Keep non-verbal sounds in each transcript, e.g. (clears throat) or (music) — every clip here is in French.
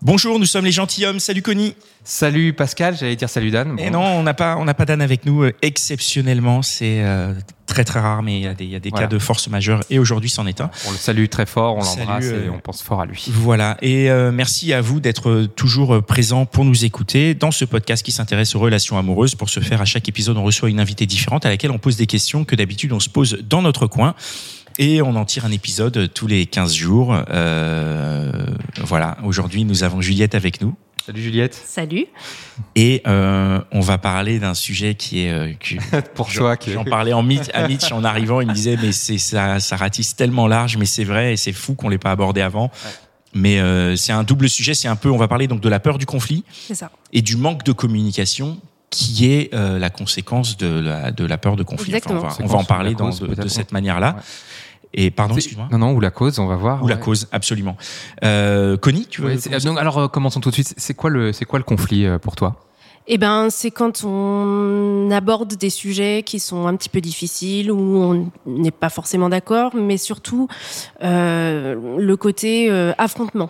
Bonjour, nous sommes les gentilshommes. Salut Connie. Salut Pascal, j'allais dire salut Dan. Et non, on n'a pas, on n'a pas Dan avec nous. euh, exceptionnellement, c'est euh, très très rare, mais il y a des, il y a des Voilà. cas de force majeure. Et aujourd'hui, c'en est un. On le salue très fort, on l'embrasse euh, et on pense fort à lui. Voilà. Et euh, merci à vous d'être euh, toujours euh, présents pour nous écouter dans ce podcast qui s'intéresse aux relations amoureuses. Pour ce faire, à chaque épisode, on reçoit une invitée différente à laquelle on pose des questions que d'habitude on se pose dans notre coin. Et on en tire un épisode tous les 15 jours. Euh, voilà. Aujourd'hui, nous avons Juliette avec nous. Salut Juliette. Salut. Et euh, on va parler d'un sujet qui est... euh, (laughs) Pour J'en- toi qui J'en parlais en Mitch, à Mitch en arrivant, il me disait mais c'est ça, ça ratisse tellement large, mais c'est vrai et c'est fou qu'on l'ait pas abordé avant. Mais euh, c'est un double sujet, c'est un peu, on va parler donc de la peur du conflit C'est ça. et du manque de communication qui est euh, la conséquence de la, de la peur de conflit. Exactement. on va, on Conséquence va en parler dans, de, cette manière-là. Ouais. Et pardon, excuse-moi. Non, non, ou la cause, on va voir. Ou la cause, absolument. Euh, Connie, tu veux Ouais, donc, alors, euh, commençons tout de suite. C'est quoi le, c'est quoi le conflit euh, pour toi? Eh ben, c'est quand on aborde des sujets qui sont un petit peu difficiles, où on n'est pas forcément d'accord, mais surtout euh, le côté euh, affrontement.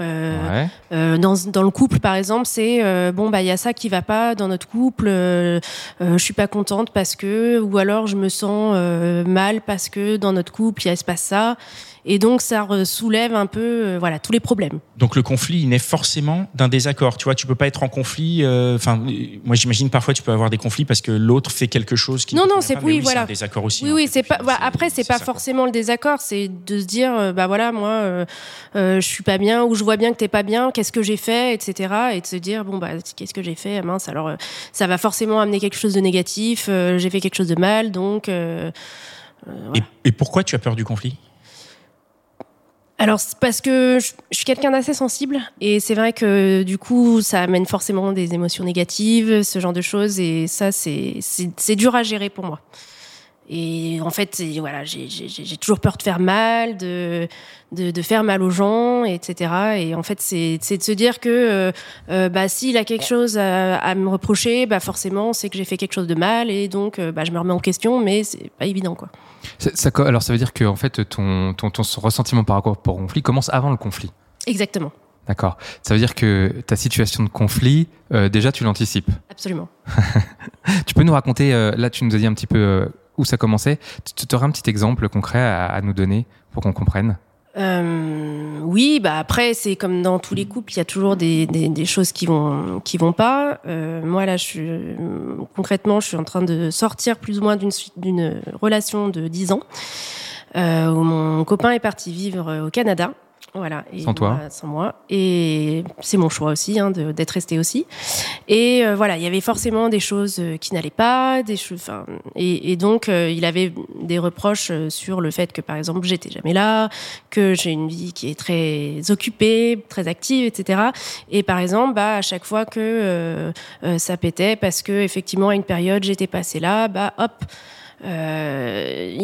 Euh, Ouais. euh, dans, dans le couple, par exemple, c'est euh, bon bah il y a ça qui va pas dans notre couple. Je suis pas contente parce que, ou alors je me sens mal parce que dans notre couple il se passe ça, et donc ça soulève un peu euh, voilà tous les problèmes. Donc le conflit, il naît forcément d'un désaccord. Tu vois, tu peux pas être en conflit. euh, Enfin, euh, moi j'imagine parfois tu peux avoir des conflits parce que l'autre fait quelque chose qui. Non, non, c'est- oui, mais voilà. Un désaccord aussi. Oui, hein, oui, c'est pas. après, c'est pas ça. forcément le désaccord, c'est de se dire, euh, bah voilà, moi, je suis pas bien, ou je vois bien que t'es pas bien, qu'est-ce que j'ai fait, etc. Et de se dire, bon bah, qu'est-ce que j'ai fait, mince. Alors, ça va forcément amener quelque chose de négatif. j'ai fait quelque chose de mal, donc. Et, et pourquoi tu as peur du conflit? Alors, parce que je, suis quelqu'un d'assez sensible et c'est vrai que du coup, ça amène forcément des émotions négatives, ce genre de choses et ça, c'est c'est dur à gérer pour moi. Et en fait, voilà, j'ai j'ai toujours peur de faire mal, de, de, de faire mal aux gens, etc. Et en fait, c'est c'est de se dire que euh, euh, bah, s'il a quelque chose à, à me reprocher, bah, forcément, c'est que j'ai fait quelque chose de mal et donc euh, bah, je me remets en question, mais c'est pas évident. quoi. Ça- alors, ça veut dire que en fait, ton, ton, ton ressentiment par rapport au conflit commence avant le conflit. Exactement, D'accord. Ça veut dire que ta situation de conflit, euh, déjà, tu l'anticipes. absolument. (laughs) Tu peux nous raconter, euh, là, tu nous as dit un petit peu euh, où ça commençait. Tu aurais un petit exemple concret à, à nous donner pour qu'on comprenne? Euh, oui, bah après c'est comme dans tous les couples, il y a toujours des, des, des choses qui vont qui vont pas. Euh, moi là, je suis concrètement, je suis en train de sortir plus ou moins d'une d'une relation de 10 ans euh, où mon copain est parti vivre au Canada. Voilà. Et Sans toi moi, Sans moi. Et c'est mon choix aussi hein, d'être resté aussi. Et euh, voilà, il y avait forcément des choses euh, qui n'allaient pas, des choses. Et, et donc, euh, il avait des reproches sur le fait que, par exemple, j'étais jamais là, que j'ai une vie qui est très occupée, très active, etc. Et par exemple, bah, à chaque fois que euh, ça pétait, parce que effectivement, à une période, j'étais passée là, bah, hop. Euh,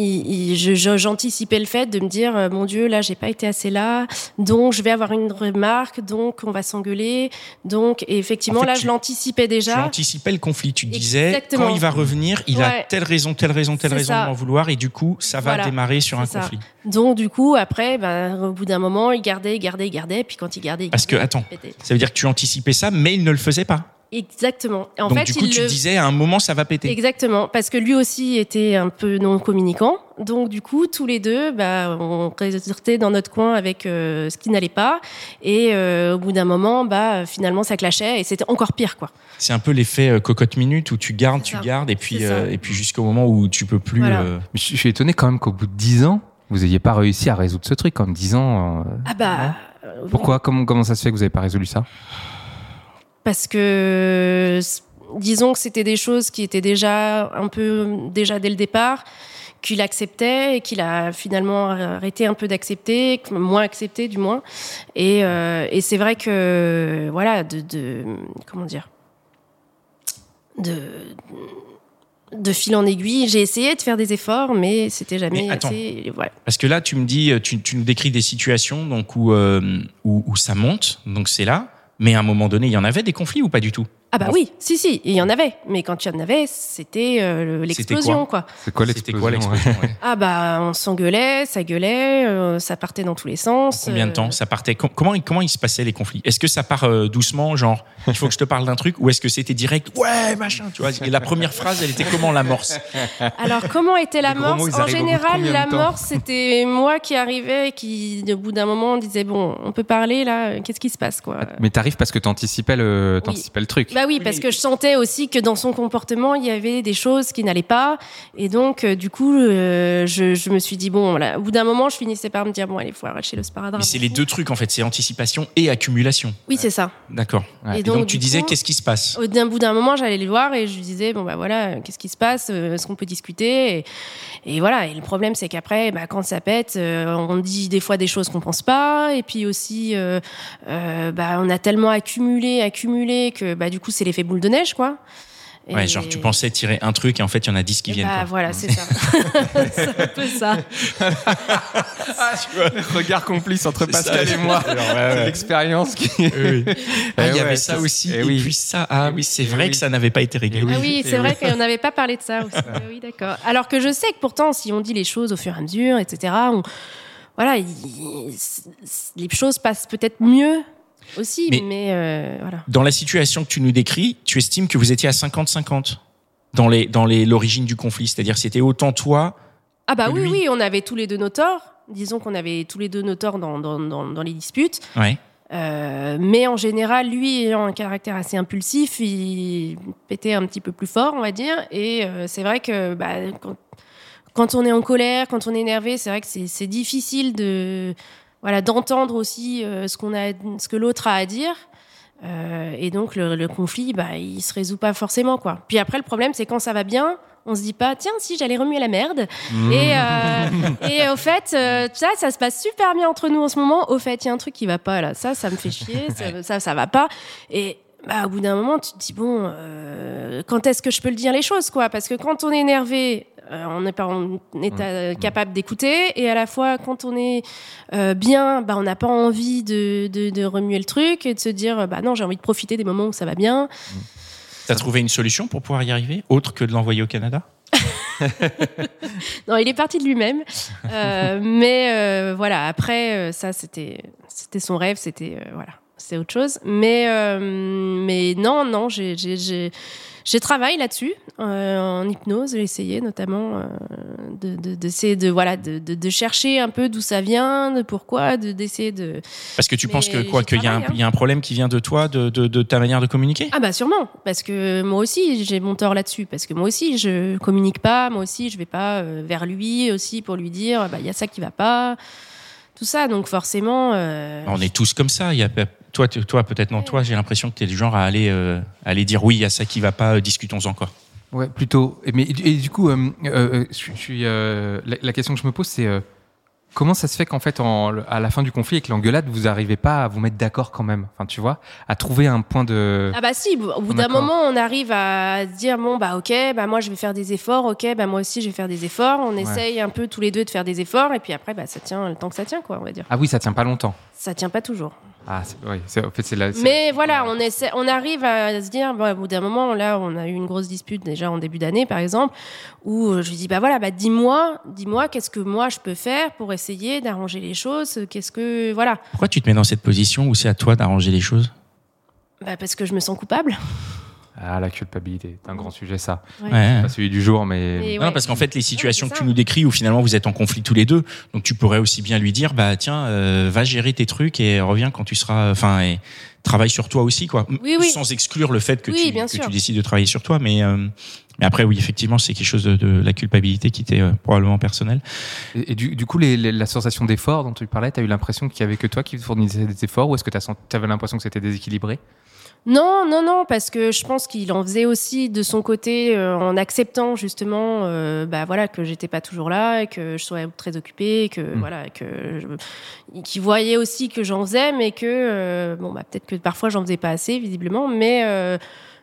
j'anticipais le fait de me dire euh, mon Dieu là j'ai pas été assez là donc je vais avoir une remarque donc on va s'engueuler donc et effectivement En fait, là tu- je l'anticipais Tu déjà anticipais le conflit. Tu disais Exactement. quand il va revenir, il a telle raison, telle raison, telle raison ça. de m'en vouloir, et du coup, ça va Voilà. démarrer sur un ça. conflit. donc du coup après ben, au bout d'un moment il gardait il gardait il gardait puis quand il gardait il Parce que attends, ça veut dire que tu anticipais ça, mais il ne le faisait pas. Exactement Et en Donc fait du coup, il tu le... disais à un moment, ça va péter. Exactement, parce que lui aussi était un peu non communicant. Donc du coup, tous les deux, bah, on restait dans notre coin avec euh, ce qui n'allait pas. Et euh, au bout d'un moment, bah, finalement, ça clashait et c'était encore pire, quoi. C'est un peu l'effet euh, cocotte minute où tu gardes, tu gardes, et puis euh, et puis jusqu'au moment où tu peux plus. Voilà. euh, Je suis étonné quand même qu'au bout de 10 ans, vous n'ayez pas réussi à résoudre ce truc. En 10 ans, euh, Ah bah. pourquoi? Comment, comment ça se fait que vous n'avez pas résolu ça? Parce que, disons que c'était des choses qui étaient déjà un peu, déjà dès le départ, qu'il acceptait et qu'il a finalement arrêté un peu d'accepter, moins accepté du moins. Et, euh, et c'est vrai que voilà, de, de comment dire, de de fil en aiguille, j'ai essayé de faire des efforts, mais c'était jamais Mais attends. assez. Voilà. Parce que là, tu me dis, tu, tu nous décris des situations donc où, euh, où, où ça monte, donc c'est là. Mais à un moment donné, il y en avait des conflits ou pas du tout? Ah bah oui, si si, il y en avait, mais quand il y en avait, c'était euh, l'explosion quoi. C'est quoi C'était l'explosion quoi l'explosion ouais. Ah bah on s'engueulait, ça gueulait, euh, ça partait dans tous les sens. Combien de euh, temps ça partait? Com- Comment comment il se passait les conflits? Est-ce que ça part euh, doucement, genre il faut que je te parle d'un truc, ou est-ce que c'était direct Ouais machin, tu vois? Et La première phrase, elle était comment l'amorce Alors comment était l'amorce En général, l'amorce c'était moi qui arrivais et qui au bout d'un moment disait bon, on peut parler là, qu'est-ce qui se passe quoi Mais t'arrives parce que t'anticipais le, t'anticipais le truc. Bah oui, parce que je sentais aussi que dans son comportement, il y avait des choses qui n'allaient pas. Et donc, euh, du coup, euh, je, je me suis dit, bon, voilà. au bout d'un moment, je finissais par me dire, bon, allez, il faut arracher le sparadrap. Mais c'est les deux trucs en fait, c'est anticipation et accumulation. Oui, c'est ça. D'accord. Ouais. Et Et donc, tu disais qu'est-ce qui se passe? Au d'un bout d'un moment, j'allais les voir et je lui disais, bon, bah voilà, euh, qu'est-ce qui se passe? Est-ce qu'on peut discuter? Et, et voilà. Et le problème, c'est qu'après, bah, quand ça pète, euh, on dit des fois des choses qu'on pense pas. Et puis aussi, bah, on a tellement accumulé, accumulé que bah, du coup, c'est l'effet boule de neige, quoi. Ouais, genre tu pensais tirer un truc et en fait il y en a dix qui Et viennent. bah, quoi. voilà, c'est ça. (laughs) c'est un peu ça. (laughs) Regard complice entre Pascal ça. et moi. Ouais, ouais. C'est l'expérience qui. (laughs) Ah, Eh il y ouais, avait ça aussi. eh Et oui. puis ça, ah oui, c'est Eh vrai oui. que ça n'avait pas été réglé. Eh oui. Ah oui, c'est vrai oui. qu'on n'avait pas parlé de ça aussi. Ah oui, d'accord. Alors que je sais que pourtant, si on dit les choses au fur et à mesure, etc., on- voilà, il- les choses passent peut-être mieux aussi, Mais- mais, euh, voilà. Dans la situation que tu nous décris, tu estimes que vous étiez à 50-50 dans les dans les l'origine du conflit, c'est-à-dire c'était autant toi. Ah bah que oui, lui. oui, on avait tous les deux nos torts. Disons qu'on avait tous les deux nos torts dans, dans, dans, dans les disputes. Ouais. Euh, mais en général, lui ayant un caractère assez impulsif, il pétait un petit peu plus fort, on va dire. Et euh, c'est vrai que bah, quand, quand on est en colère, quand on est énervé, c'est vrai que c'est c'est difficile de voilà d'entendre aussi euh, ce qu'on a, ce que l'autre a à dire. Euh, et donc le, le conflit, bah, il se résout pas forcément quoi. Puis après, le problème, c'est quand ça va bien. On se dit pas, tiens, si j'allais remuer la merde. Et, euh, et au fait, euh, ça, ça se passe super bien entre nous en ce moment. Au fait, il y a un truc qui va pas là. Ça, ça me fait chier. ça, ça, ça va pas. Et bah, au bout d'un moment, tu te dis bon, euh, quand est-ce que je peux le dire les choses, quoi? Parce que quand on est énervé, euh, on n'est pas en état capable d'écouter, et à la fois quand on est euh, bien, bah, on n'a pas envie de, de, de remuer le truc et de se dire bah non, j'ai envie de profiter des moments où ça va bien. T'as trouvé une solution pour pouvoir y arriver, autre que de l'envoyer au Canada? (laughs) Non, il est parti de lui-même. Mais voilà, après, ça, c'était, c'était son rêve, c'était voilà, c'est autre chose. Mais, euh, mais non, non, j'ai, j'ai, travaillé là-dessus euh, en hypnose. J'ai essayé notamment euh, de, de, de voilà, de, de, chercher un peu d'où ça vient, de pourquoi, de, d'essayer de. Parce que tu Mais penses que quoi, qu'il y, a un- travaille, hein. y a un problème qui vient de toi, de, ta manière de communiquer? Ah bah sûrement, parce que moi aussi j'ai mon tort là-dessus, parce que moi aussi je communique pas, moi aussi je vais pas vers lui aussi pour lui dire bah il y a ça qui va pas, tout ça, donc forcément. euh, On est tous comme ça. Il y a, toi, toi peut-être non, toi, j'ai l'impression que tu es du genre à aller, euh, aller dire oui, a ça qui va pas, euh, discutons encore. Ouais, plutôt. Et, mais, et du coup, euh, euh, je, je suis, euh, la, la question que je me pose, c'est euh, comment ça se fait qu'en fait, en, à la fin du conflit avec l'engueulade, vous n'arrivez pas à vous mettre d'accord quand même Enfin, tu vois, à trouver un point de. Ah bah si, au bout d'un moment on arrive à se dire bon bah ok, bah moi je vais faire des efforts, ok, bah moi aussi je vais faire des efforts, on essaye un peu tous les deux de faire des efforts et puis après bah ça tient le temps que ça tient quoi, on va dire. Ah oui, ça tient pas longtemps. Ça tient pas toujours. Ah, oui, c'est- en fait, c'est la. c'est- Mais voilà, on, essaie, on arrive à se dire, bon, au bout d'un moment, là, on a eu une grosse dispute déjà en début d'année, par exemple, où je lui dis, bah voilà, bah dis-moi, dis-moi, qu'est-ce que moi je peux faire pour essayer d'arranger les choses, qu'est-ce que, voilà, Pourquoi tu te mets dans cette position où c'est à toi d'arranger les choses? Bah, parce que je me sens coupable. Ah, la culpabilité, c'est un grand sujet, ça. Ouais. Ouais. Pas celui du jour, mais. Et Non, ouais. parce qu'en fait, les situations que tu nous décris où finalement vous êtes en conflit tous les deux, donc tu pourrais aussi bien lui dire, bah tiens, euh, va gérer tes trucs et reviens quand tu seras, enfin, et travaille sur toi aussi, quoi. Oui, oui. Sans exclure le fait que, Oui, tu, bien que tu décides de travailler sur toi, mais euh, mais après, oui, effectivement, c'est quelque chose de, de la culpabilité qui était euh, probablement personnelle. Et, et du, du coup, les- les- la sensation d'effort dont tu parlais, tu as eu l'impression qu'il y avait que toi qui fournissais des efforts ou est-ce que tu avais l'impression que c'était déséquilibré? Non, non, non, parce que je pense qu'il en faisait aussi de son côté euh, en acceptant justement, euh, bah voilà, que j'étais pas toujours là, et que je sois très occupée, que Mm. voilà, que qu'il voyait aussi que j'en faisais, mais que euh, bon, bah peut-être que parfois j'en faisais pas assez visiblement, mais euh,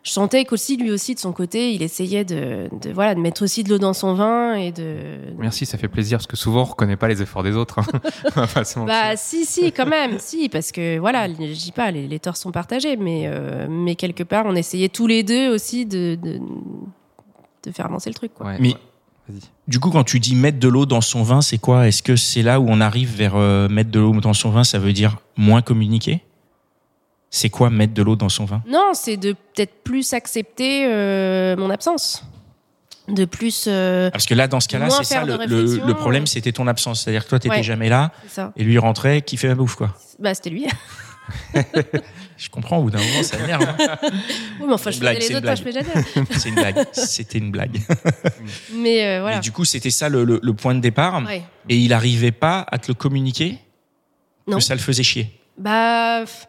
je sentais qu'aussi lui aussi de son côté, il essayait de, de voilà, de mettre aussi de l'eau dans son vin et de Merci, ça fait plaisir parce que souvent on reconnaît pas les efforts des autres. hein. (laughs) (laughs) On. Bah si si quand même si parce que voilà je dis pas les, les torts sont partagés mais euh, mais quelque part on essayait tous les deux aussi de de, de faire avancer le truc quoi. Ouais, Mais- ouais. Vas-y. Du coup, quand tu dis mettre de l'eau dans son vin, c'est quoi? Est-ce que c'est là où on arrive vers euh, mettre de l'eau dans son vin? Ça veut dire moins communiquer? C'est quoi mettre de l'eau dans son vin? Non c'est de peut-être plus accepter euh, mon absence de plus euh, Parce que là, dans ce cas-là, c'est ça le, problème, c'était ton absence. C'est-à-dire que toi, t'étais Ouais. jamais là et lui rentrait, qui fait la bouffe quoi. bah c'était lui (laughs) Je comprends. Au bout d'un moment, ça m'énerve. hein. (laughs) oui mais enfin je blague, les autres tâches ménagères C'est une blague. C'était une blague. (laughs) mais euh, voilà Mais du coup, c'était ça le, le- le point de départ. ouais. Et il arrivait pas à te le communiquer? Non. Que ça le faisait chier? Bah, f-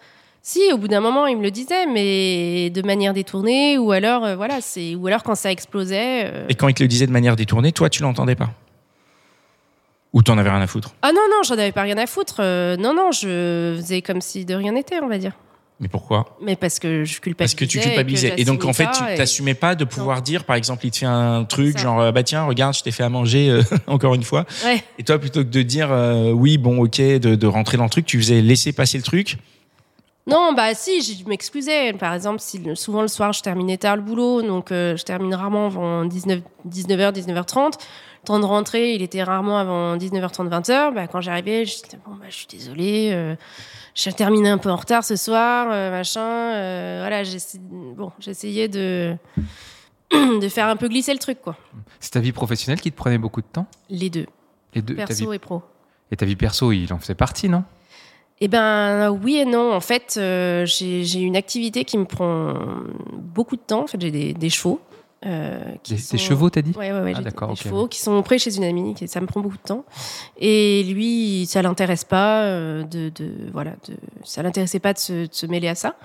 si, au bout d'un moment, il me le disait, mais de manière détournée, ou alors, euh, voilà, c'est, ou alors quand ça explosait. euh, Et quand il te le disait de manière détournée, toi, tu l'entendais pas? Ou t'en avais rien à foutre? Ah non, non, j'en avais pas rien à foutre. euh, non, non, je faisais comme si de rien n'était, on va dire. Mais pourquoi? Mais parce que je culpabilisais. Parce que tu et culpabilisais. Et, donc, en fait, tu et- t'assumais pas de pouvoir dire, par exemple, il te fait un truc, genre, bah tiens, regarde, je t'ai fait à manger, euh, (laughs) encore une fois. Ouais. Et toi, plutôt que de dire, euh, oui, bon, ok, de, de rentrer dans le truc, tu faisais laisser passer le truc. Non, bah si, je m'excusais. Par exemple, si souvent le soir, je terminais tard le boulot, donc euh, je termine rarement avant 19, 19h, 19h30. Le temps de rentrer, il était rarement avant 19h30, 20h. Bah, quand j'arrivais, je disais, bon, bah, je suis désolée, euh, j'ai terminé un peu en retard ce soir, euh, machin. voilà, bon, j'essayais de, (clears throat) de faire un peu glisser le truc, quoi. C'est ta vie professionnelle qui te prenait beaucoup de temps? Les deux, Les deux, vie- perso et pro. Et ta vie perso, il en faisait partie, non? Eh ben oui et non. En fait, euh, j'ai une activité qui me prend beaucoup de temps. En fait, j'ai des, des chevaux. euh, qui Des, sont- des chevaux, t'as dit Ouais, ouais, ouais. Ah, des- chevaux qui sont près chez une amie. qui- Ça me prend beaucoup de temps. Et lui, ça l'intéresse pas euh, de, de voilà, de, ça l'intéressait pas de se, de se mêler à ça.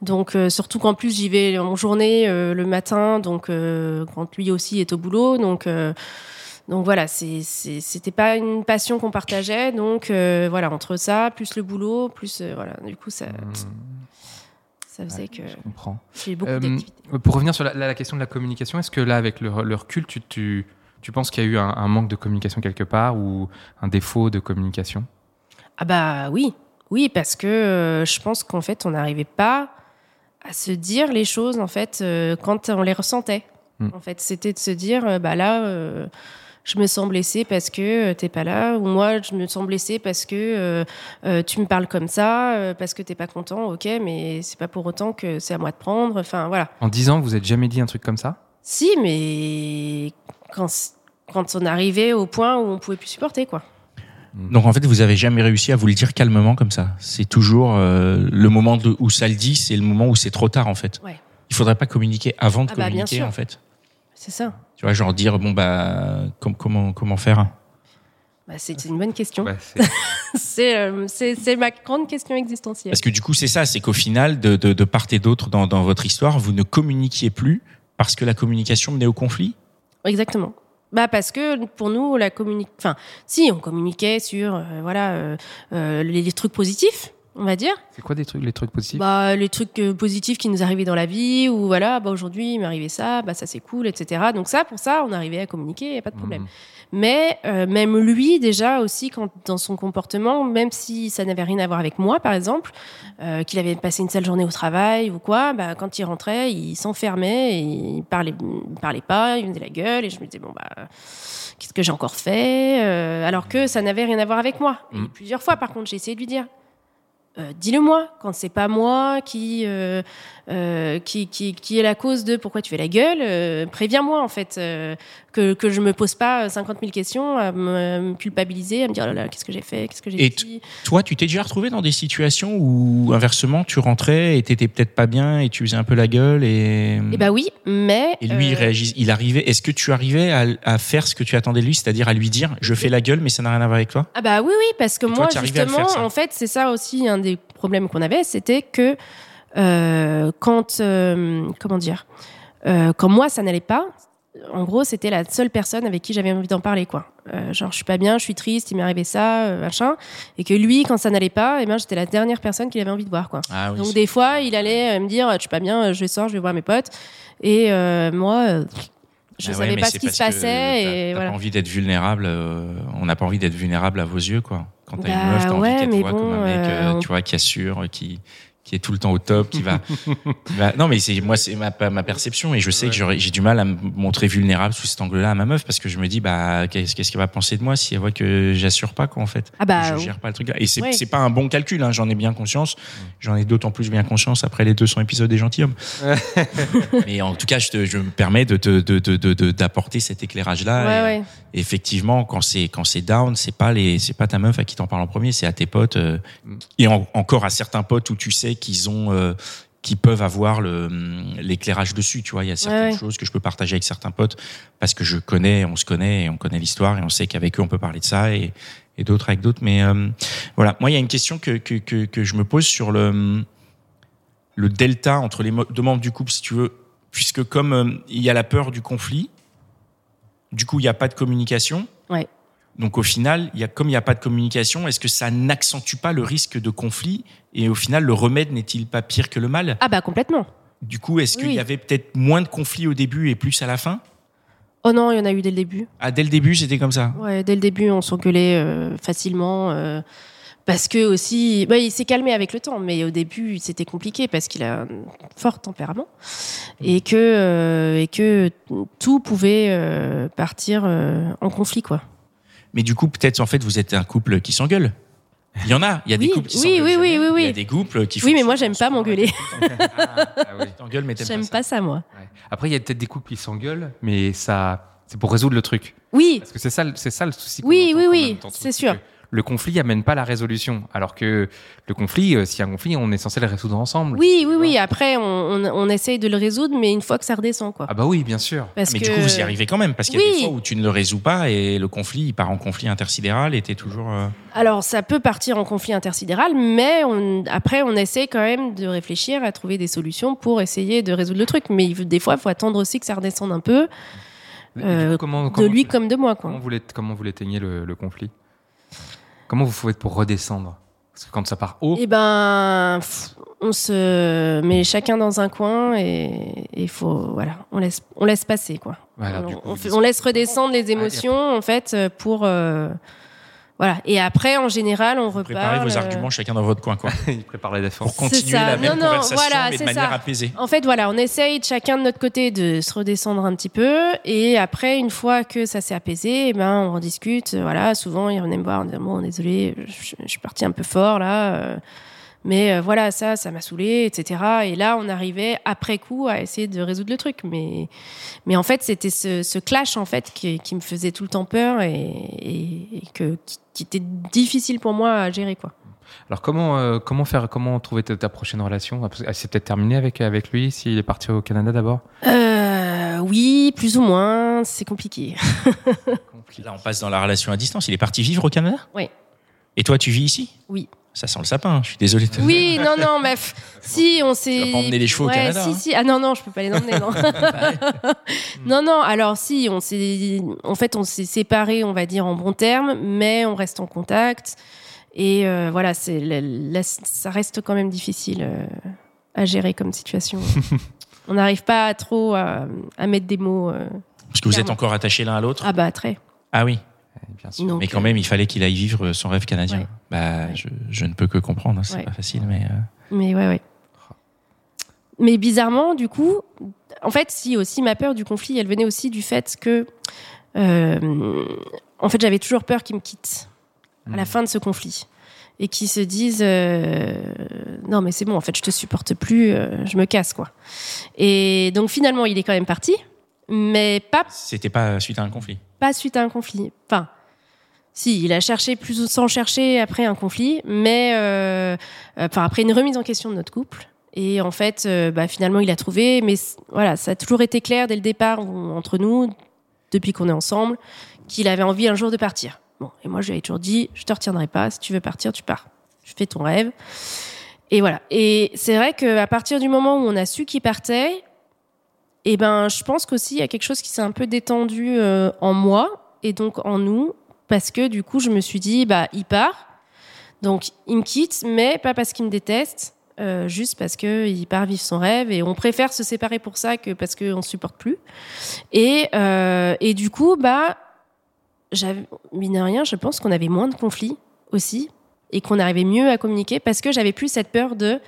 Donc euh, surtout qu'en plus j'y vais en journée euh, le matin, donc euh, quand lui aussi est au boulot, donc. Donc voilà, c'était pas une passion qu'on partageait. Donc euh, voilà, entre ça, plus le boulot, plus euh, voilà, du coup ça, ça faisait que Je comprends. j'ai beaucoup Euh, d'activités. pour revenir sur la, question de la communication, est-ce que là, avec le, le recul, tu, tu, tu penses qu'il y a eu un, un manque de communication quelque part ou un défaut de communication? Ah bah oui, oui, parce que je pense qu'en fait, on n'arrivait pas à se dire les choses en fait quand on les ressentait. Mm. En fait, c'était de se dire bah là, euh, je me sens blessée parce que euh, t'es pas là, ou moi, je me sens blessée parce que euh, euh, tu me parles comme ça, parce que t'es pas content. Ok, mais c'est pas pour autant que c'est à moi de prendre. Enfin voilà. En 10 ans, vous êtes jamais dit un truc comme ça? Si, mais quand quand on arrivait au point où on pouvait plus supporter quoi. Donc en fait, vous avez jamais réussi à vous le dire calmement comme ça? C'est toujours euh, le moment où ça le dit, c'est le moment où c'est trop tard en fait. Ouais. Il faudrait pas communiquer avant de Ah bah, bien communiquer sûr. en fait. C'est ça. Tu vois, genre dire bon bah com- comment comment faire? Bah, c'est une bonne question. Ouais, (laughs) c'est- C'est euh, ma grande question existentielle. Parce que du coup, c'est ça, c'est qu'au final, de, de, de part et d'autre dans, dans votre histoire, vous ne communiquiez plus parce que la communication menait au conflit? Exactement. Bah parce que pour nous la communique enfin si on communiquait sur euh, voilà euh, euh, les, les trucs positifs on va dire. C'est quoi des trucs, les trucs positifs? Bah les trucs euh, positifs qui nous arrivaient dans la vie ou voilà bah aujourd'hui il m'est arrivé ça bah ça c'est cool etc donc ça pour ça on arrivait à communiquer y a pas de problème. Mhm. mais euh, même lui déjà aussi quand dans son comportement même si ça n'avait rien à voir avec moi par exemple euh, qu'il avait passé une sale journée au travail ou quoi bah quand il rentrait il s'enfermait il parlait il parlait pas il me faisait la gueule et je me disais bon bah qu'est-ce que j'ai encore fait Euh, alors que ça n'avait rien à voir avec moi. Et Mhm. plusieurs fois par contre j'ai essayé de lui dire euh, dis-le-moi quand c'est pas moi qui, euh, euh, qui, qui qui est la cause de pourquoi tu fais la gueule préviens-moi en fait que que je me pose pas 50 000 questions à me, culpabiliser à me dire oh là là qu'est-ce que j'ai fait qu'est-ce que j'ai Et dit Toi, tu t'es déjà retrouvé dans des situations où inversement, tu rentrais et t'étais peut-être pas bien et tu faisais un peu la gueule et. et bah oui mais Et lui, il réagit. Il arrivait. Est-ce que tu arrivais à, à faire ce que tu attendais de lui, c'est-à-dire à lui dire, je fais la gueule, mais ça n'a rien à voir avec toi? Ah bah oui, oui, parce que Et moi, justement, faire, en fait, c'est ça aussi un des problèmes qu'on avait, c'était que euh, quand, euh, comment dire, euh, quand moi ça n'allait pas, en gros, c'était la seule personne avec qui j'avais envie d'en parler, quoi. Genre, je suis pas bien, je suis triste, il m'est arrivé ça, machin. Et que lui, quand ça n'allait pas, eh ben, j'étais la dernière personne qu'il avait envie de voir, quoi. Ah oui, Donc des fois, il allait me dire, je suis pas bien, je sors, je vais voir mes potes. Et moi, je Ah ouais, savais pas ce qui se passait. Et voilà. pas envie d'être vulnérable. euh, on n'a pas envie d'être vulnérable à vos yeux, quoi. Quand t'as Bah une meuf, t'as ouais, envie qu'elle te voit comme un mec, euh, euh, tu vois, qui assure, qui qui est tout le temps au top, qui va. (laughs) qui va- Non, mais c'est moi, c'est ma, ma perception, et je sais que j'ai du mal à me montrer vulnérable sous cet angle-là à ma meuf parce que je me dis, bah, qu'est-ce qu'elle va penser de moi si elle voit que j'assure pas, quoi, en fait? Ah bah, je gère pas le truc. Et c'est ouais. pas un bon calcul, hein, j'en ai bien conscience. J'en ai d'autant plus bien conscience après les 200 épisodes des gentilshommes. (laughs) mais en tout cas, je, te- je me permets de te- de- de- de- de- d'apporter cet éclairage-là. Ouais, Et, ouais. effectivement, quand c'est quand c'est down, c'est pas les c'est pas ta meuf à qui t'en parle en premier, c'est à tes potes euh, Mm. et en- encore à certains potes où tu sais qu'ils ont euh, qui peuvent avoir le hum, l'éclairage dessus, tu vois, il y a certaines Ouais, ouais. choses que je peux partager avec certains potes parce que je connais, on se connaît et on connaît l'histoire et on sait qu'avec eux on peut parler de ça et et d'autres avec d'autres mais euh, voilà, moi il y a une question que que que, que je me pose sur le hum, le delta entre les deux membres du couple si tu veux puisque comme euh, il y a la peur du conflit du coup, il n'y a pas de communication. Ouais. Donc au final, y a, comme il n'y a pas de communication, est-ce que ça n'accentue pas le risque de conflit? Et au final, le remède n'est-il pas pire que le mal? Ah bah complètement. Du coup, est-ce qu'il y avait peut-être moins de conflits au début et plus à la fin? Oh non, il y en a eu dès le début. Ah, dès le début, c'était comme ça? Ouais, dès le début, on s'engueulait euh, facilement. euh, parce que aussi, bah, il s'est calmé avec le temps, mais au début, c'était compliqué parce qu'il a un fort tempérament et que, euh, et que tout pouvait euh, partir en conflit, quoi. Mais du coup, peut-être en fait, vous êtes un couple qui s'engueule. Il y en a, il y a des Oui, couples qui oui, s'engueulent oui, jamais. oui, oui, Il y a oui. des couples qui Oui, mais moi, j'aime pas m'engueuler. Ah, (laughs) Ah oui. t'engueules, mais t'aimes pas ça. pas ça, moi. Ouais. Après, il y a peut-être des couples qui s'engueulent, mais ça, c'est pour résoudre le truc. Oui, Parce que c'est ça, le- c'est ça le souci. Oui, oui, oui, c'est sûr. Le conflit amène pas la résolution, alors que le conflit, euh, s'il y a un conflit, on est censé le résoudre ensemble. oui, oui, oui. Après, on, on, on essaye de le résoudre, mais une fois que ça redescend, quoi. Ah bah oui, bien sûr. Parce Mais que... du coup, vous y arrivez quand même, parce qu'il y a des fois où tu ne le résous pas et le conflit, il part en conflit intersidéral et t'es toujours. euh, Alors, ça peut partir en conflit intersidéral, mais on- après, on essaie quand même de réfléchir à trouver des solutions pour essayer de résoudre le truc. Mais des fois, il faut attendre aussi que ça redescende un peu, Euh, coup, comment, de lui comme de moi. Comment Quoi. comment vous l'éteignez le, le conflit? Comment vous faites pour redescendre? Parce que quand ça part haut, Eh ben, on se met chacun dans un coin et il faut, voilà, on laisse, on laisse passer, quoi. voilà, on, coup, laisse redescendre les et émotions, en fait, pour, euh, voilà. Et après, en général, on reparle. Préparez vos euh, arguments chacun dans votre coin, quoi. (laughs) il prépare la défense. Pour continuer ça. la même Non, non, conversation, voilà, mais de c'est manière ça. apaisée. En fait, voilà, on essaye de chacun de notre côté de se redescendre un petit peu, et après, une fois que ça s'est apaisé, eh ben, on rediscute. Voilà, souvent, il revenait me voir en disant bon, désolé, je, je suis parti un peu fort là, euh, mais euh, voilà, ça, ça m'a saoulé, etc. Et là, on arrivait après coup à essayer de résoudre le truc, mais, mais en fait, c'était ce, ce clash en fait qui, qui me faisait tout le temps peur et, et- et que qui, qui était difficile pour moi à gérer, quoi. Alors comment euh, comment faire comment trouver ta, ta prochaine relation? Que, ah, C'est peut-être terminé avec avec lui s'il est parti au Canada d'abord? Euh, oui, plus ou moins, c'est compliqué. (laughs) Là, on passe dans la relation à distance. Il est parti vivre au Canada? Oui. Et toi, tu vis ici? Oui. Ça sent le sapin, je suis désolé. Oui, non, non, mais si on s'est. Tu vas pas emmener les chevaux au Canada, Si, hein. si. Ah non, non, je peux pas les emmener, non. (laughs) (laughs) non, non. Alors si, on s'est, en fait, on s'est séparés, on va dire en bons termes, mais on reste en contact. Et euh, voilà, c'est, ça reste quand même difficile euh, à gérer comme situation. (laughs) on n'arrive pas trop à, à mettre des mots. euh, Parce que vous êtes encore attachés l'un à l'autre Ah bah très. Ah oui. Bien sûr. Donc, Mais quand même, il fallait qu'il aille vivre son rêve canadien. Ouais. Bah, Ouais. je, je ne peux que comprendre, hein, c'est Ouais. pas facile, mais. euh, Mais ouais, ouais. Mais bizarrement, du coup, en fait, si aussi ma peur du conflit, elle venait aussi du fait que, euh, en fait, j'avais toujours peur qu'ils me quittent à la Mhm. fin de ce conflit et qu'ils se disent euh, non mais c'est bon, en fait, je te supporte plus, euh, je me casse quoi. Et donc finalement, il est quand même parti, mais pas C'était pas suite à un conflit. pas suite à un conflit. Enfin, si, il a cherché plus ou sans chercher après un conflit, mais euh, euh, enfin après une remise en question de notre couple. Et en fait, euh, bah, finalement, il a trouvé. Mais voilà, ça a toujours été clair dès le départ entre nous, depuis qu'on est ensemble, qu'il avait envie un jour de partir. Bon, et moi, je lui avais toujours dit, je te retiendrai pas. Si tu veux partir, tu pars. Tu fais ton rêve. Et voilà. Et c'est vrai qu'à partir du moment où on a su qu'il partait, et eh ben, je pense qu'aussi il y a quelque chose qui s'est un peu détendu euh, en moi et donc en nous, parce que du coup, je me suis dit, bah, il part, donc il me quitte, mais pas parce qu'il me déteste, euh, juste parce que il part vivre son rêve et on préfère se séparer pour ça que parce qu'on supporte plus. Et euh, et du coup, bah, mine rien, je pense qu'on avait moins de conflits aussi et qu'on arrivait mieux à communiquer parce que j'avais plus cette peur de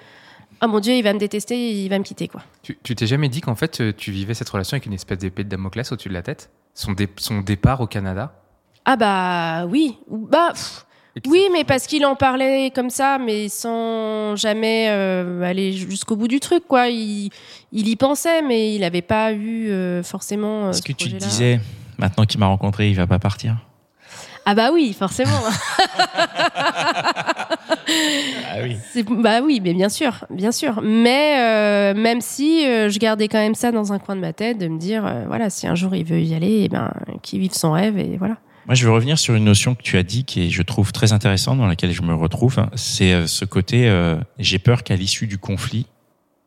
oh mon dieu, il va me détester, il va me quitter quoi. Tu t'es jamais dit qu'en fait euh, tu vivais cette relation avec une espèce d'épée de Damoclès au-dessus de la tête? Son, dé- son départ au Canada? Ah bah oui, bah pff, oui, mais parce qu'il en parlait comme ça, mais sans jamais euh, aller jusqu'au bout du truc quoi. Il, il y pensait, mais il n'avait pas eu euh, forcément. euh, Est-ce ce que tu te disais, maintenant qu'il m'a rencontré, il va pas partir? Ah bah oui, forcément. (laughs) Ah oui. C'est- bah oui, mais bien sûr, bien sûr. Mais euh, même si euh, je gardais quand même ça dans un coin de ma tête, de me dire, euh, voilà, si un jour il veut y aller, eh ben, qu'il vive son rêve et voilà. Moi, je veux revenir sur une notion que tu as dit qui est, je trouve, très intéressante, dans laquelle je me retrouve. C'est euh, ce côté, euh, j'ai peur qu'à l'issue du conflit,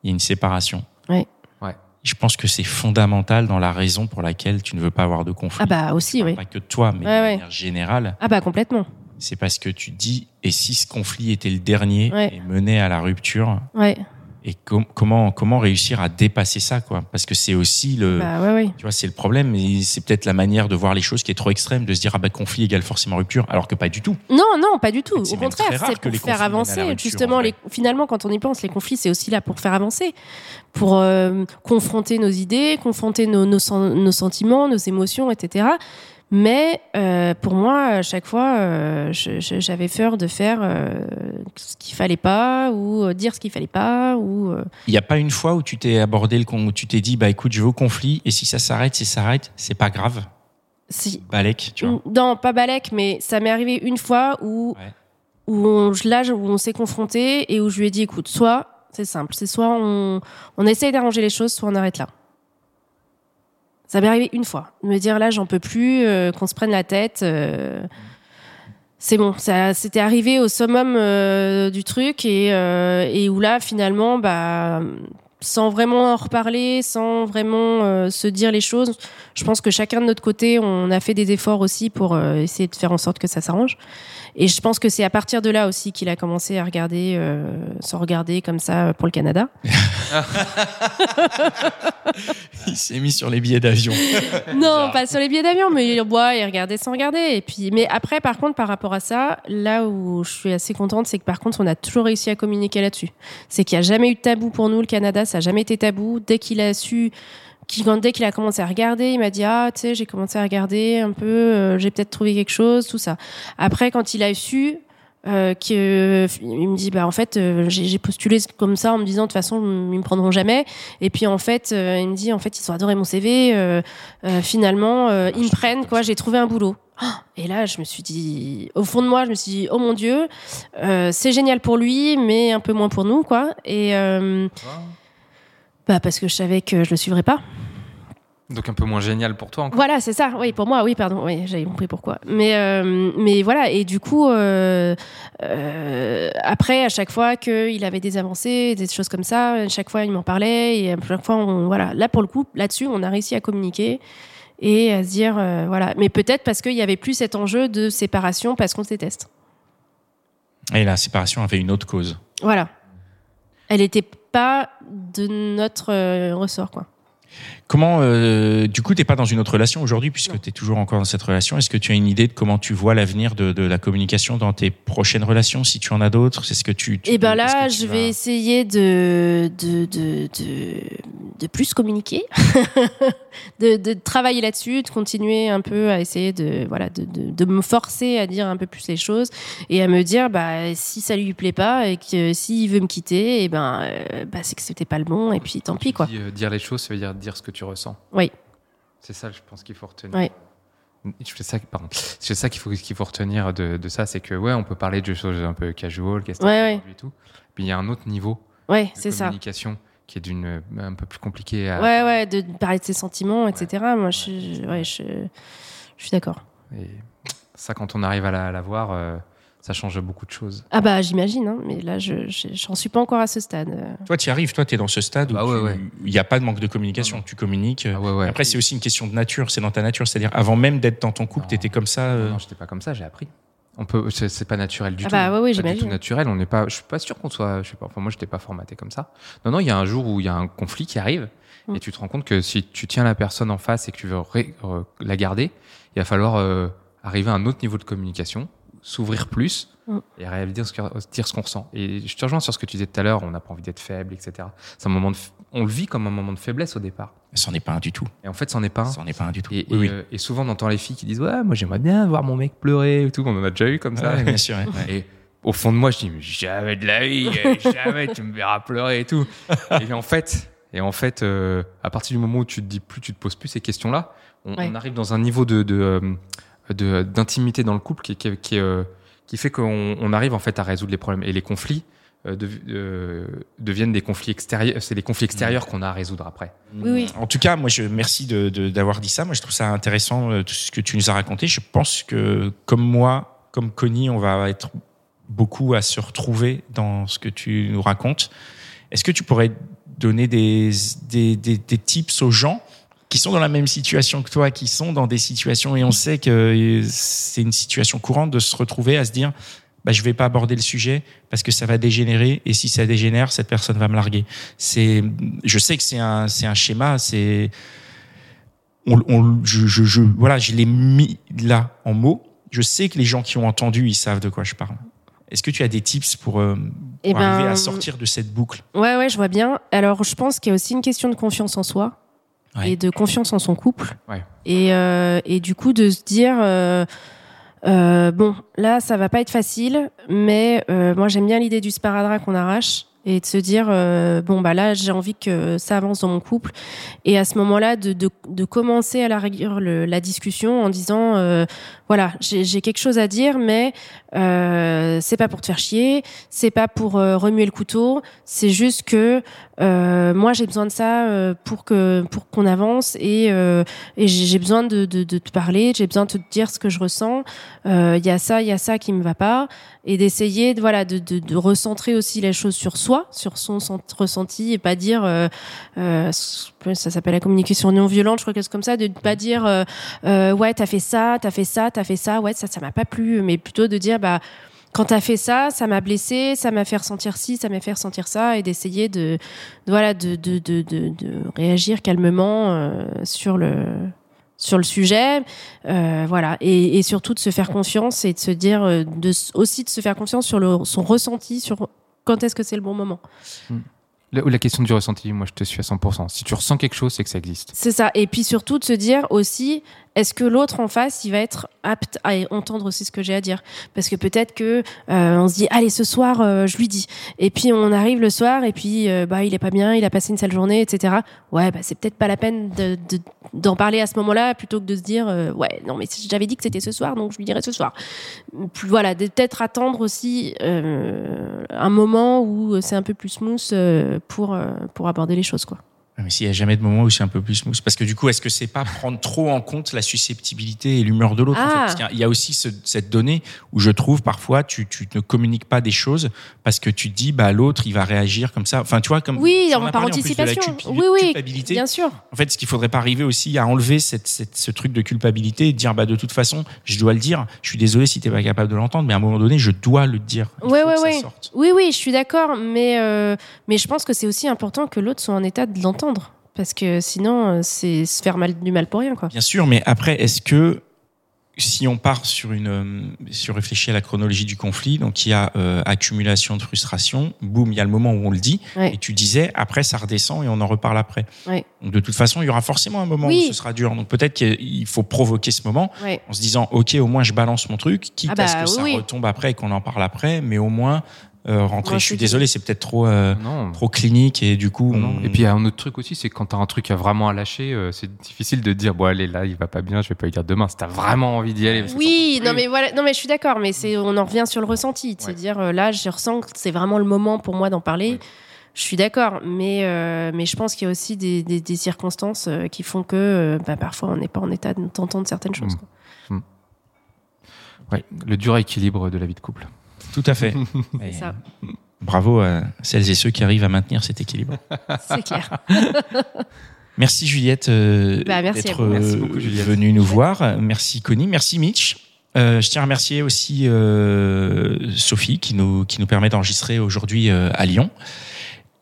il y ait une séparation. Ouais. Ouais. Je pense que c'est fondamental dans la raison pour laquelle tu ne veux pas avoir de conflit. Ah bah aussi, oui. Pas que toi, mais Ouais, de ouais. manière générale. Ah bah complètement. C'est parce que tu dis, et si ce conflit était le dernier Ouais. et menait à la rupture, Ouais. et com- comment, comment réussir à dépasser ça, quoi? Parce que c'est aussi le, Bah ouais, tu vois, c'est le problème, c'est peut-être la manière de voir les choses qui est trop extrême, de se dire ah bah conflit égale forcément rupture, alors que pas du tout. Non, non, pas du tout. Au contraire, c'est que pour les faire avancer. rupture, Justement, les, finalement, quand on y pense, les conflits, c'est aussi là pour faire avancer, pour euh, confronter nos idées, confronter nos, nos, sen- nos sentiments, nos émotions, etc. Mais euh, pour moi, à chaque fois, euh, j'avais peur de faire euh, ce qu'il fallait pas ou dire ce qu'il fallait pas ou Il n'y a pas une fois où tu t'es abordé le con, où tu t'es dit bah écoute je vais au conflit et si ça s'arrête, si ça s'arrête, c'est pas grave. si Balek, tu vois. Non, pas Balek, mais ça m'est arrivé une fois où, Ouais. où on, là, où on s'est confronté et où je lui ai dit, écoute, soit, c'est simple, c'est soit on, on essaye d'arranger les choses, soit on arrête là. Ça m'est arrivé une fois, me dire là, j'en peux plus, euh, qu'on se prenne la tête. euh, c'est bon, ça, c'était arrivé au summum euh, du truc et, euh, et où là, finalement, bah, sans vraiment en reparler, sans vraiment euh, se dire les choses, je pense que chacun de notre côté, on a fait des efforts aussi pour euh, essayer de faire en sorte que ça s'arrange. Et je pense que c'est à partir de là aussi qu'il a commencé à regarder, euh, se regarder comme ça pour le Canada. (laughs) Il s'est mis sur les billets d'avion. (laughs) non, pas sur les billets d'avion, mais il boit et regardait sans regarder. Et puis, mais après, par contre, par rapport à ça, là où je suis assez contente, c'est que par contre, on a toujours réussi à communiquer là-dessus. C'est qu'il n'y a jamais eu de tabou pour nous, le Canada, ça n'a jamais été tabou. Dès qu'il a su, qu'il- quand- dès qu'il a commencé à regarder, il m'a dit ah tu sais j'ai commencé à regarder un peu, euh, j'ai peut-être trouvé quelque chose, tout ça. Après, quand il a su euh, que il me dit bah en fait euh, j'ai postulé comme ça en me disant de toute façon ils me prendront jamais et puis en fait euh, il me dit en fait ils ont adoré mon CV euh, euh, finalement euh, ils me prennent quoi j'ai trouvé un boulot et là je me suis dit au fond de moi je me suis dit oh mon dieu euh, c'est génial pour lui mais un peu moins pour nous quoi et euh, bah parce que je savais que je le suivrais pas Donc un peu moins génial pour toi encore. voilà, c'est ça. Oui, pour moi, oui, pardon. Oui, j'avais compris pourquoi. Mais, euh, mais voilà. Et du coup, euh, euh, après, à chaque fois qu'il avait des avancées, des choses comme ça, à chaque fois, il m'en parlait. Et à chaque fois, on, voilà. Là, pour le coup, là-dessus, on a réussi à communiquer et à se dire, euh, voilà. Mais peut-être parce qu'il y avait plus cet enjeu de séparation parce qu'on se déteste. Et la séparation avait une autre cause. Voilà. Elle n'était pas de notre euh, ressort, quoi. Comment, euh, du coup, t'es pas dans une autre relation aujourd'hui puisque tu es toujours encore dans cette relation? Est-ce que tu as une idée de comment tu vois l'avenir de, de la communication dans tes prochaines relations, si tu en as d'autres? C'est ce que tu. tu Et ben là, tu je vas- vais essayer de, de, de, de, de plus communiquer, (laughs) de, de travailler là-dessus, de continuer un peu à essayer de, voilà, de, de, de me forcer à dire un peu plus les choses et à me dire bah, si ça lui plaît pas et que s'il veut me quitter, et ben, euh, bah, c'est que c'était pas le bon et puis tant pis. quoi. Dis, euh, dire les choses, ça veut dire dire ce que tu ressens. Oui. C'est ça, je pense qu'il faut retenir. Oui. Je fais ça, pardon. C'est ça qu'il faut qu'il faut retenir de, de ça, c'est que ouais, on peut parler de choses un peu casual, qu'est-ce que Ouais, ouais. et tout. Puis il y a un autre niveau Ouais, de c'est ça. communication qui est d'une un peu plus compliqué à. Ouais, ouais, de parler de ses sentiments, etc. Moi, je, ouais, je, je suis d'accord. Et ça, quand on arrive à la, à la voir, euh, ça change beaucoup de choses. Ah bah j'imagine, hein, mais là je je- j'en suis pas encore à ce stade. euh. Toi, tu y arrives. Toi, tu es dans ce stade où Bah ouais, tu- ouais. il n'y a pas de manque de communication. Tu communiques. Ah ouais, ouais. Après, c'est aussi une question de nature. C'est dans ta nature. C'est-à-dire, avant même d'être dans ton couple, tu étais comme ça. euh, Non, j'étais pas comme ça, j'ai appris. On peut, c'est c'est pas naturel du Ah tout. bah ouais, ouais, pas du tout naturel. On n'est pas, je suis pas sûr qu'on soit, je sais pas. Enfin, moi, j'étais pas formaté comme ça. Non, non, il y a un jour où il y a un conflit qui arrive Mm. et tu te rends compte que si tu tiens la personne en face et que tu veux ré- euh, la garder, il va falloir euh, arriver à un autre niveau de communication, s'ouvrir plus Mm. et à dire ce que- dire ce qu'on ressent. Et je te rejoins sur ce que tu disais tout à l'heure. On n'a pas envie d'être faible, etc. C'est un moment de, on le vit comme un moment de faiblesse au départ. C'en est pas un du tout. Et en fait, c'en est pas. un. C'en est pas un du tout. Et, oui, et, oui. euh, et souvent, on entend les filles qui disent Ouais, moi j'aimerais bien voir mon mec pleurer et tout. On en a déjà eu comme ça. Ouais, bien sûr. ouais, ouais. Et au fond de moi, je dis Mais jamais de la vie, (laughs) jamais tu me verras pleurer et tout. et en fait, et en fait euh, à partir du moment où tu te dis plus, tu te poses plus ces questions-là, on, Ouais. on arrive dans un niveau de, de, euh, de- d'intimité dans le couple qui, qui, qui, euh, qui fait qu'on on arrive en fait à résoudre les problèmes. Et les conflits euh, euh, deviennent des conflits extérieurs. C'est les conflits extérieurs qu'on a à résoudre après. Oui, oui. En tout cas, moi, je merci d'avoir dit ça. Moi, je trouve ça intéressant tout ce que tu nous as raconté. Je pense que, comme moi, comme Connie, on va être beaucoup à se retrouver dans ce que tu nous racontes. Est-ce que tu pourrais donner des, des, des, des tips aux gens qui sont dans la même situation que toi, qui sont dans des situations et on sait que c'est une situation courante de se retrouver à se dire bah, je vais pas aborder le sujet parce que ça va dégénérer et si ça dégénère, cette personne va me larguer. C'est, je sais que c'est un, c'est un schéma, c'est, on, on- je, je, je, voilà, je l'ai mis là en mots. Je sais que les gens qui ont entendu, ils savent de quoi je parle. Est-ce que tu as des tips pour, euh, Eh pour arriver ben, à sortir de cette boucle? Ouais, ouais, je vois bien. Alors, je pense qu'il y a aussi une question de confiance en soi Ouais. et de confiance en son couple. Ouais. Et, euh, et du coup, de se dire, euh, euh, bon, là, ça va pas être facile, mais euh, moi, j'aime bien l'idée du sparadrap qu'on arrache et de se dire, euh, bon, bah là, j'ai envie que ça avance dans mon couple. Et à ce moment-là, de, de, de commencer à la rigueur le- la discussion en disant, euh, voilà, j'ai quelque chose à dire, mais euh, c'est pas pour te faire chier, c'est pas pour euh, remuer le couteau, c'est juste que euh, moi j'ai besoin de ça euh, pour que pour qu'on avance et, euh, et j'ai besoin de, de, de te parler, j'ai besoin de te dire ce que je ressens. Il y a ça, il y a ça qui me va pas et d'essayer de voilà de, de, de recentrer aussi les choses sur soi, sur son sent- ressenti et pas dire ça s'appelle la communication non violente, je crois que c'est comme ça, de pas dire ouais t'as fait ça, t'as fait ça, t'as fait ça, ouais ça ça m'a pas plu, mais plutôt de dire bah quand t'as fait ça, ça m'a blessé, ça m'a fait ressentir ci, ça m'a fait ressentir ça, et d'essayer de, de- voilà de, de, de, de, réagir calmement euh, sur le sur le sujet, euh, voilà, et, et surtout de se faire confiance et de se dire euh, de, aussi de se faire confiance sur le, son ressenti, sur quand est-ce que c'est le bon moment. La, la question du ressenti, moi je te suis à 100%. Si tu ressens quelque chose, c'est que ça existe. C'est ça. Et puis surtout de se dire aussi, est-ce que l'autre en face, il va être apte à entendre aussi ce que j'ai à dire? Parce que peut-être que euh, on se dit, allez, ce soir, euh, je lui dis. Et puis on arrive le soir et puis euh, bah il est pas bien, il a passé une sale journée, etc. Ouais, bah c'est peut-être pas la peine de- de- d'en parler à ce moment-là plutôt que de se dire, euh, ouais, non mais j'avais dit que c'était ce soir, donc je lui dirai ce soir. Puis voilà, peut-être attendre aussi un moment où c'est un peu plus smooth pour pour aborder les choses, quoi. Mais s'il n'y a jamais de moment où c'est un peu plus smooth. Parce que du coup, est-ce que c'est pas prendre trop en compte la susceptibilité et l'humeur de l'autre en fait? Ah. Parce qu'il y a- Il y a aussi ce- cette donnée où je trouve parfois tu, tu ne communiques pas des choses parce que tu te dis bah l'autre il va réagir comme ça. Enfin tu vois comme Oui, on par parlé en plus de la anticipation. culpi- Oui, oui, culpabilité. bien sûr. En fait, ce qu'il faudrait pas arriver aussi à enlever cette, cette- ce truc de culpabilité et de dire bah de toute façon je dois le dire. Je suis désolé si t'es pas capable de l'entendre, mais à un moment donné je dois le dire. Il Ouais, faut ouais, que ça ouais. sorte. Oui, oui, je suis d'accord, mais, euh, mais je pense que c'est aussi important que l'autre soit en état de l'entendre. Parce que sinon, euh, c'est se faire mal, du mal pour rien, quoi. Bien sûr, mais après, est-ce que si on part sur une, euh, si on réfléchit à la chronologie du conflit, donc il y a euh, accumulation de frustration, boum, il y a le moment où on le dit, Ouais. et tu disais après ça redescend et on en reparle après. Ouais. Donc de toute façon, il y aura forcément un moment Oui. où ce sera dur. Donc peut-être qu'il faut provoquer ce moment Ouais. en se disant ok, au moins je balance mon truc, quitte Ah bah, à ce que ça oui. retombe après et qu'on en parle après, mais au moins rentrer. Moi, je suis désolé, c'est peut-être trop euh, trop clinique et du coup. Non. on- Et puis il y a un autre truc aussi, c'est quand t'as un truc à vraiment à lâcher, euh, c'est difficile de dire bon allez là il va pas bien, je vais pas lui dire demain. Si t'as vraiment envie d'y aller. Oui, non mais voilà, non mais je suis d'accord, mais c'est on en revient sur le ressenti, de se Ouais. dire euh, là, je ressens que c'est vraiment le moment pour moi d'en parler. Ouais. Je suis d'accord, mais euh, mais je pense qu'il y a aussi des, des, des circonstances euh, qui font que euh, bah, parfois on n'est pas en état d'entendre certaines choses. Mm. quoi. Ouais, le dur équilibre de la vie de couple. Tout à fait. (laughs) Et ça. Bravo à celles et ceux qui arrivent à maintenir cet équilibre. C'est clair. (laughs) Merci Juliette euh, Bah, d'être euh, venue nous voir. Merci Connie, merci Mitch. Euh, je tiens à remercier aussi euh, Sophie qui nous, qui nous permet d'enregistrer aujourd'hui à Lyon.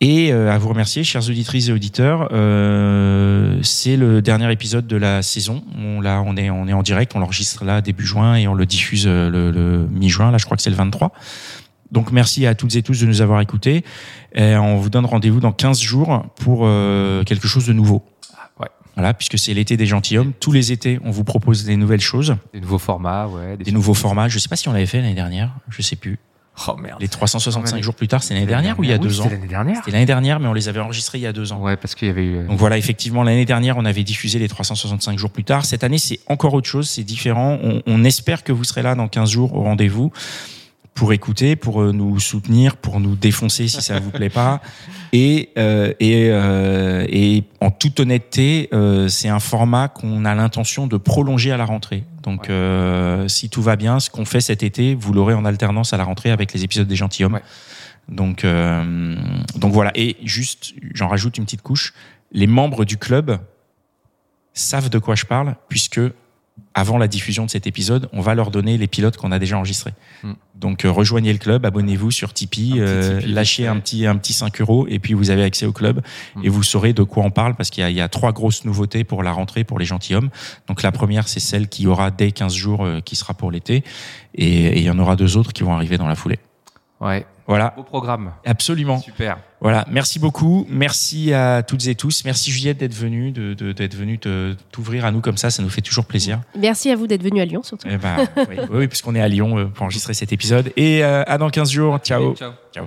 Et euh, à vous remercier, chers auditrices et auditeurs. Euh, c'est le dernier épisode de la saison. On, là, on, est, on est en direct, on l'enregistre là début juin et on le diffuse euh, le, le mi-juin. Là, je crois que c'est le 23. Donc merci à toutes et tous de nous avoir écoutés. Et on vous donne rendez-vous dans 15 jours pour euh, quelque chose de nouveau. ouais. Voilà, puisque c'est l'été des gentilshommes. Tous les étés, on vous propose des nouvelles choses, Des nouveaux formats, ouais. des nouveaux formats. Je sais pas si on l'avait fait l'année dernière, je sais plus. Oh merde. Les 365 Non, mais- jours plus tard, c'est l'année dernière ou il y a Oui, deux ans C'était l'année dernière. C'était l'année dernière, mais on les avait enregistrés il y a deux ans. Ouais, parce qu'il y avait eu. euh, Donc voilà, effectivement, l'année dernière, on avait diffusé les 365 jours plus tard. Cette année, c'est encore autre chose, c'est différent. On, on espère que vous serez là dans 15 jours au rendez-vous pour écouter, pour euh, nous soutenir, pour nous défoncer si ça vous plaît pas. (laughs) Et, euh, et, euh, et en toute honnêteté, euh, c'est un format qu'on a l'intention de prolonger à la rentrée. Donc, Ouais. euh, si tout va bien, ce qu'on fait cet été, vous l'aurez en alternance à la rentrée avec les épisodes des gentilshommes. Ouais. Donc, euh, donc voilà. Et juste, j'en rajoute une petite couche. Les membres du club savent de quoi je parle, puisque avant la diffusion de cet épisode, on va leur donner les pilotes qu'on a déjà enregistrés. Mm. Donc euh, rejoignez le club, abonnez-vous sur Tipeee, euh, Tipeee, lâchez un petit un petit 5 euros et puis vous avez accès au club Mm. et vous saurez de quoi on parle parce qu'il y y a trois grosses nouveautés pour la rentrée pour les gentilshommes. Donc la première c'est celle qui aura dès 15 jours euh, qui sera pour l'été et, et il y en aura deux autres qui vont arriver dans la foulée. Ouais. Voilà, Beau programme. absolument. Super. Voilà, merci beaucoup, merci à toutes et tous, merci Juliette d'être venue, de, de- d'être venue te- t'ouvrir à nous comme ça, ça nous fait toujours plaisir. Merci à vous d'être venu à Lyon, surtout. Eh ben, oui, oui, puisqu'on est à Lyon euh, pour enregistrer cet épisode. Et euh, à dans 15 jours. Ciao. Ciao. Ciao.